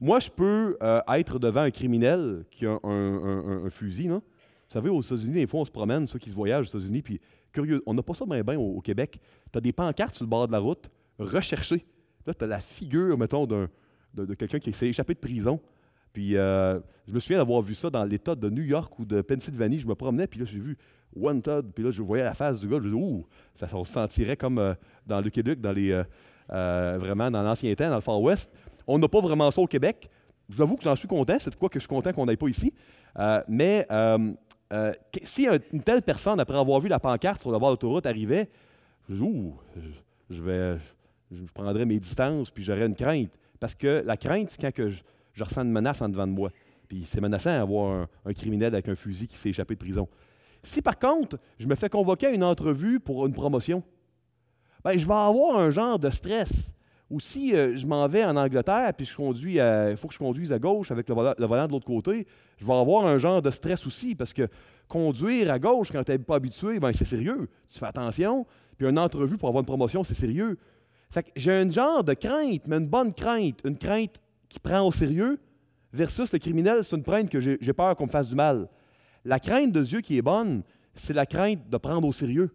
Moi, je peux euh, être devant un criminel qui a un, fusil. Non? Vous savez, aux États-Unis, des fois, on se promène, ceux qui se voyagent aux États-Unis, puis curieux, on n'a pas ça bien, bien au, Québec. Tu as des pancartes sur le bord de la route, recherché. Là, tu as la figure, mettons, de, quelqu'un qui s'est échappé de prison. Puis euh, je me souviens d'avoir vu ça dans l'État de New York ou de Pennsylvanie. Je me promenais, puis là, j'ai vu Wanted, puis là, je voyais la face du gars. Je me disais, ouh, ça, se sentirait comme euh, dans le Québec, dans les, euh, vraiment dans l'ancien temps, dans le Far West. On n'a pas vraiment ça au Québec. Je vous que j'en suis content. C'est de quoi que je suis content qu'on n'aille pas ici. mais si une telle personne, après avoir vu la pancarte sur le bord de l'autoroute, arrivait, je me disais, ouh, je vais je prendrais mes distances, puis j'aurais une crainte. Parce que la crainte, c'est quand que je, ressens une menace en devant de moi. Puis c'est menaçant d'avoir un, criminel avec un fusil qui s'est échappé de prison. Si par contre, je me fais convoquer à une entrevue pour une promotion, ben, je vais avoir un genre de stress. Ou si euh, je m'en vais en Angleterre, puis je conduis il faut que je conduise à gauche avec le volant, de l'autre côté, je vais avoir un genre de stress aussi, parce que conduire à gauche quand tu n'es pas habitué, ben, c'est sérieux. Tu fais attention. Puis une entrevue pour avoir une promotion, c'est sérieux. Fait que j'ai un genre de crainte, mais une bonne crainte, une crainte qui prend au sérieux versus le criminel, c'est une crainte que j'ai peur qu'on me fasse du mal. La crainte de Dieu qui est bonne, c'est la crainte de prendre au sérieux.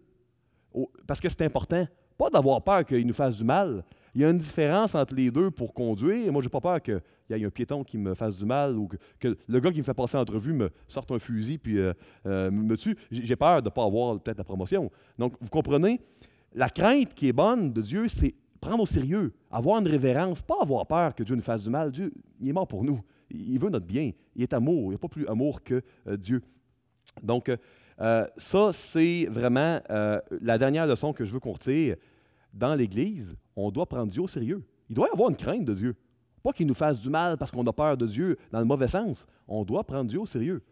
Parce que c'est important. Pas d'avoir peur qu'il nous fasse du mal. Il y a une différence entre les deux pour conduire. Moi, je n'ai pas peur qu'il y ait un piéton qui me fasse du mal ou que, le gars qui me fait passer l'entrevue me sorte un fusil puis euh, euh, me tue. J'ai peur de ne pas avoir peut-être la promotion. Donc, vous comprenez, la crainte qui est bonne de Dieu, c'est prendre au sérieux, avoir une révérence, pas avoir peur que Dieu nous fasse du mal. Dieu, il est mort pour nous. Il veut notre bien. Il est amour. Il n'y a pas plus amour que euh, Dieu. Donc, ça, c'est vraiment la dernière leçon que je veux qu'on retire dans l'Église, on doit prendre Dieu au sérieux. Il doit y avoir une crainte de Dieu. Pas qu'il nous fasse du mal parce qu'on a peur de Dieu dans le mauvais sens. On doit prendre Dieu au sérieux.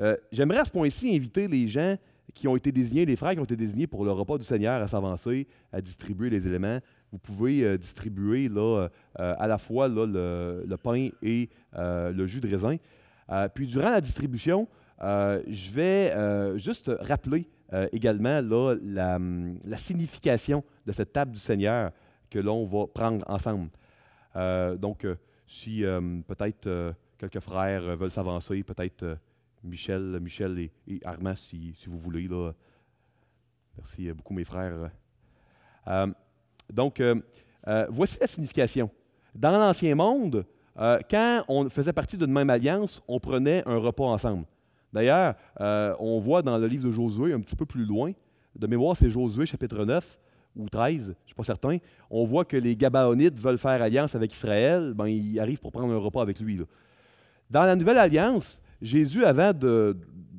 Euh, j'aimerais à ce point-ci inviter les gens qui ont été désignés, les frères qui ont été désignés pour le repas du Seigneur à s'avancer, à distribuer les éléments. Vous pouvez euh, distribuer là, euh, à la fois le, le, pain et le jus de raisin. puis durant la distribution, je vais juste rappeler euh, également là, la, signification de cette table du Seigneur que l'on va prendre ensemble. Euh, donc, euh, si peut-être quelques frères veulent s'avancer, peut-être Michel, Michel et, Armand, si, si, vous voulez. Là. Merci beaucoup, mes frères. Donc, voici la signification. Dans l'Ancien Monde, quand on faisait partie d'une même alliance, on prenait un repas ensemble. D'ailleurs, euh, on voit dans le livre de Josué, un petit peu plus loin, de mémoire, c'est Josué chapitre 9 ou 13, je ne suis pas certain, on voit que les Gabaonites veulent faire alliance avec Israël, ben, ils arrivent pour prendre un repas avec lui. Dans la nouvelle alliance, Jésus, avant de,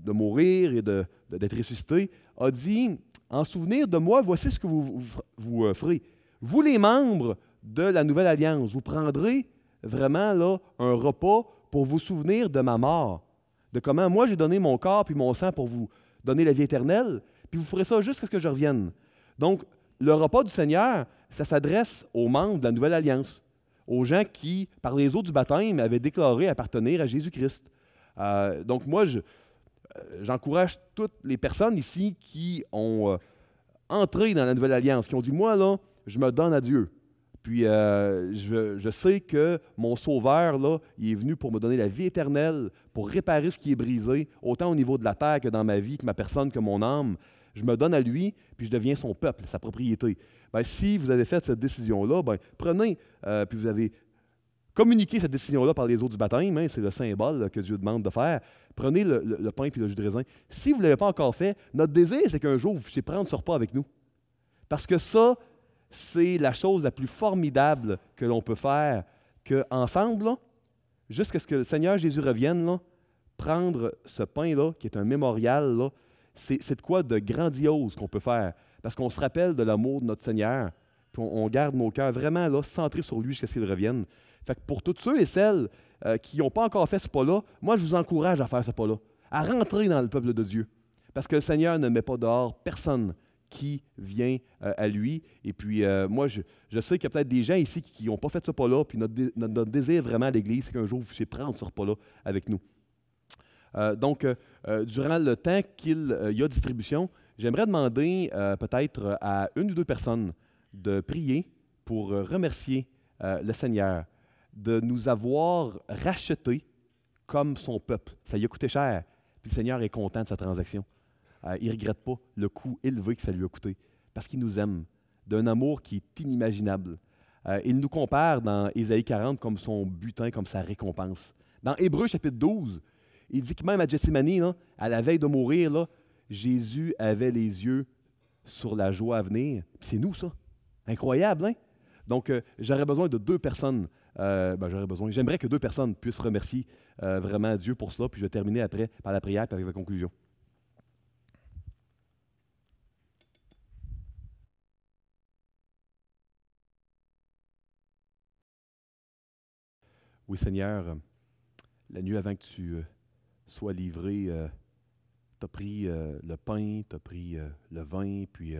mourir et d'être ressuscité, a dit, en souvenir de moi, voici ce que vous, vous, euh, ferez. Vous les membres de la nouvelle alliance, vous prendrez vraiment là, un repas pour vous souvenir de ma mort de comment moi j'ai donné mon corps puis mon sang pour vous donner la vie éternelle, puis vous ferez ça jusqu'à ce que je revienne. Donc, le repas du Seigneur, ça s'adresse aux membres de la Nouvelle Alliance, aux gens qui, par les eaux du baptême, avaient déclaré appartenir à Jésus-Christ. Euh, donc, moi, euh, j'encourage toutes les personnes ici qui ont euh, entré dans la Nouvelle Alliance, qui ont dit, moi, là, je me donne à Dieu. Puis euh, je, sais que mon Sauveur, là, il est venu pour me donner la vie éternelle, pour réparer ce qui est brisé, autant au niveau de la terre que dans ma vie, que ma personne, que mon âme. Je me donne à lui, puis je deviens son peuple, sa propriété. Ben, si vous avez fait cette décision-là, ben, prenez, euh, puis vous avez communiqué cette décision-là par les eaux du baptême, hein, c'est le symbole que Dieu demande de faire. Prenez le, pain puis le jus de raisin. Si vous ne l'avez pas encore fait, notre désir, c'est qu'un jour, vous puissiez prendre ce repas avec nous. Parce que ça, c'est la chose la plus formidable que l'on peut faire, qu'ensemble, jusqu'à ce que le Seigneur Jésus revienne, prendre ce pain-là, qui est un mémorial, c'est de quoi de grandiose qu'on peut faire. Parce qu'on se rappelle de l'amour de notre Seigneur, puis on, garde nos cœurs vraiment là, centrés sur lui jusqu'à ce qu'il revienne. Fait que pour tous ceux et celles euh, qui n'ont pas encore fait ce pas-là, moi, je vous encourage à faire ce pas-là, à rentrer dans le peuple de Dieu. Parce que le Seigneur ne met pas dehors personne qui vient euh, à lui. Et puis, euh, moi, je, sais qu'il y a peut-être des gens ici qui n'ont pas fait ce pas-là, puis notre, désir vraiment à l'Église, c'est qu'un jour, vous puissiez prendre ce repas-là avec nous. Euh, donc, durant le temps qu'il y a distribution, j'aimerais demander peut-être à une ou deux personnes de prier pour remercier le Seigneur de nous avoir rachetés comme son peuple. Ça lui a coûté cher, puis le Seigneur est content de sa transaction. Euh, il ne regrette pas le coût élevé que ça lui a coûté, parce qu'il nous aime, d'un amour qui est inimaginable. Euh, il nous compare dans Ésaïe 40 comme son butin, comme sa récompense. Dans Hébreu chapitre 12, il dit que même à Gethsemane, à la veille de mourir, là, Jésus avait les yeux sur la joie à venir. C'est nous, ça. Incroyable, hein? Donc, euh, j'aurais besoin de deux personnes. Ben, j'aurais besoin. J'aimerais que deux personnes puissent remercier vraiment Dieu pour cela. Puis je vais terminer après par la prière et avec la conclusion. Oui, Seigneur, euh, la nuit avant que tu euh, sois livré, euh, tu as pris le pain, tu as pris le vin, puis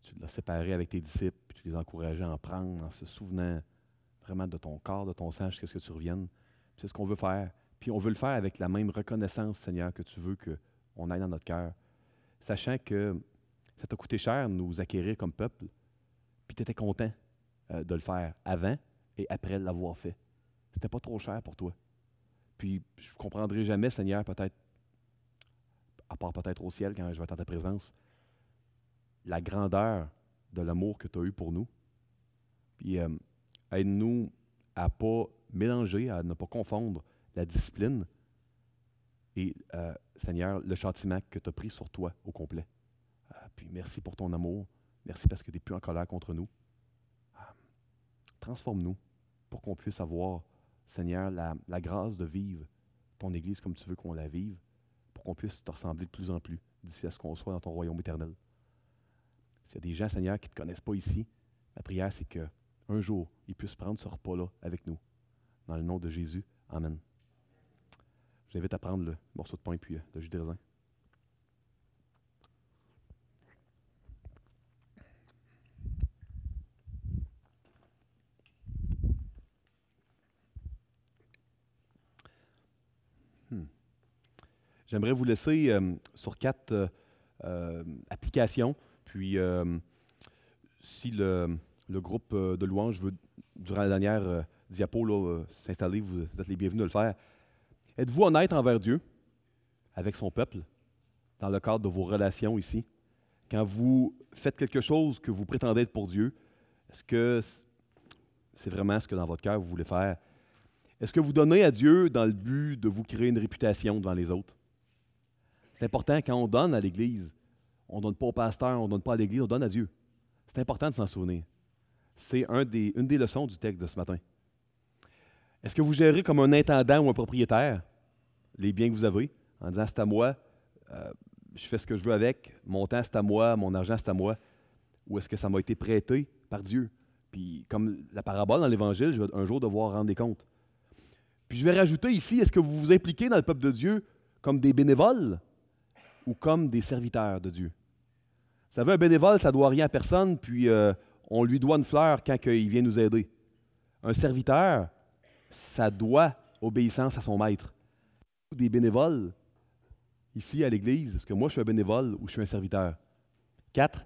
tu l'as séparé avec tes disciples, puis tu les encourageais à en prendre en se souvenant vraiment de ton corps, de ton sang, jusqu'à ce que tu reviennes. C'est ce qu'on veut faire. Puis on veut le faire avec la même reconnaissance, Seigneur, que tu veux qu'on aille dans notre cœur, sachant que ça t'a coûté cher de nous acquérir comme peuple, puis tu étais content de le faire avant et après l'avoir fait. C'était pas trop cher pour toi. Puis je ne comprendrai jamais, Seigneur, peut-être, à part peut-être au ciel quand je vais être en ta présence, la grandeur de l'amour que tu as eu pour nous. Puis euh, aide-nous à ne pas mélanger, à ne pas confondre la discipline et, euh, Seigneur, le châtiment que tu as pris sur toi au complet. Euh, puis merci pour ton amour. Merci parce que tu n'es plus en colère contre nous. Transforme-nous pour qu'on puisse avoir, Seigneur, la, la, grâce de vivre ton Église comme tu veux qu'on la vive, pour qu'on puisse te ressembler de plus en plus d'ici à ce qu'on soit dans ton royaume éternel. S'il y a des gens, Seigneur, qui ne te connaissent pas ici, ma prière, c'est qu'un jour, ils puissent prendre ce repas-là avec nous. Dans le nom de Jésus. Amen. Je t'invite à prendre le morceau de pain et puis euh, le jus de raisin. J'aimerais vous laisser euh, sur quatre euh, euh, applications. Puis, si le, le, groupe de louanges veut, durant la dernière diapo, s'installer, vous, vous êtes les bienvenus de le faire. Êtes-vous honnête envers Dieu, avec son peuple, dans le cadre de vos relations ici? Quand vous faites quelque chose que vous prétendez être pour Dieu, est-ce que c'est vraiment ce que dans votre cœur vous voulez faire? Est-ce que vous donnez à Dieu dans le but de vous créer une réputation devant les autres? C'est important quand on donne à l'Église, on ne donne pas au pasteur, on ne donne pas à l'Église, on donne à Dieu. C'est important de s'en souvenir. C'est une des leçons du texte de ce matin. Est-ce que vous gérez comme un intendant ou un propriétaire les biens que vous avez en disant c'est à moi, euh, je fais ce que je veux avec, mon temps c'est à moi, mon argent c'est à moi, ou est-ce que ça m'a été prêté par Dieu? Puis comme la parabole dans l'Évangile, je vais un jour devoir rendre des comptes. Puis je vais rajouter ici, est-ce que vous vous impliquez dans le peuple de Dieu comme des bénévoles? Ou comme des serviteurs de Dieu? Vous savez, un bénévole, ça ne doit rien à personne, puis euh, on lui doit une fleur quand il vient nous aider. Un serviteur, ça doit obéissance à son maître. Des bénévoles ici à l'Église, est-ce que moi je suis un bénévole ou je suis un serviteur? Quatre,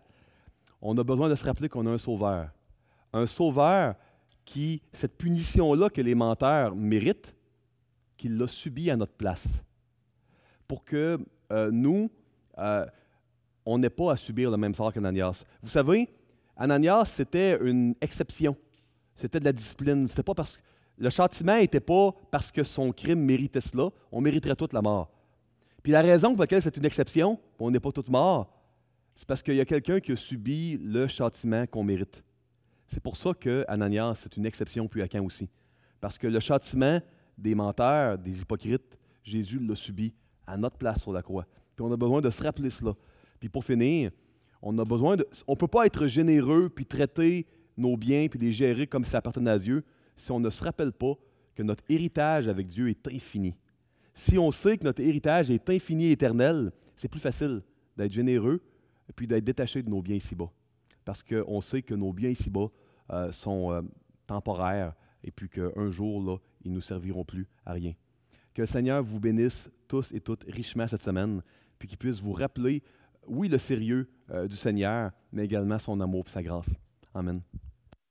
on a besoin de se rappeler qu'on a un sauveur. Un sauveur qui, cette punition-là que les menteurs méritent, qu'il l'a subie à notre place. Pour que euh, nous, euh, on n'ait pas à subir le même sort qu'Ananias. Vous savez, Ananias, c'était une exception. C'était de la discipline. C'était pas parce que le châtiment n'était pas parce que son crime méritait cela. On mériterait toute la mort. Puis la raison pour laquelle c'est une exception, on n'est pas tous morts, c'est parce qu'il y a quelqu'un qui a subi le châtiment qu'on mérite. C'est pour ça que Ananias, c'est une exception puis Acan aussi. Parce que le châtiment des menteurs, des hypocrites, Jésus l'a subi à notre place sur la croix. Puis on a besoin de se rappeler cela. Puis pour finir, on a besoin de. On ne peut pas être généreux puis traiter nos biens puis les gérer comme ça appartenait à Dieu si on ne se rappelle pas que notre héritage avec Dieu est infini. Si on sait que notre héritage est infini et éternel, c'est plus facile d'être généreux et puis d'être détaché de nos biens ici-bas. Parce qu'on sait que nos biens ici-bas euh, sont euh, temporaires et puis qu'un jour, là, ils ne nous serviront plus à rien. Que le Seigneur vous bénisse tous et toutes richement cette semaine, puis qu'il puisse vous rappeler, oui, le sérieux euh, du Seigneur, mais également son amour et sa grâce. Amen.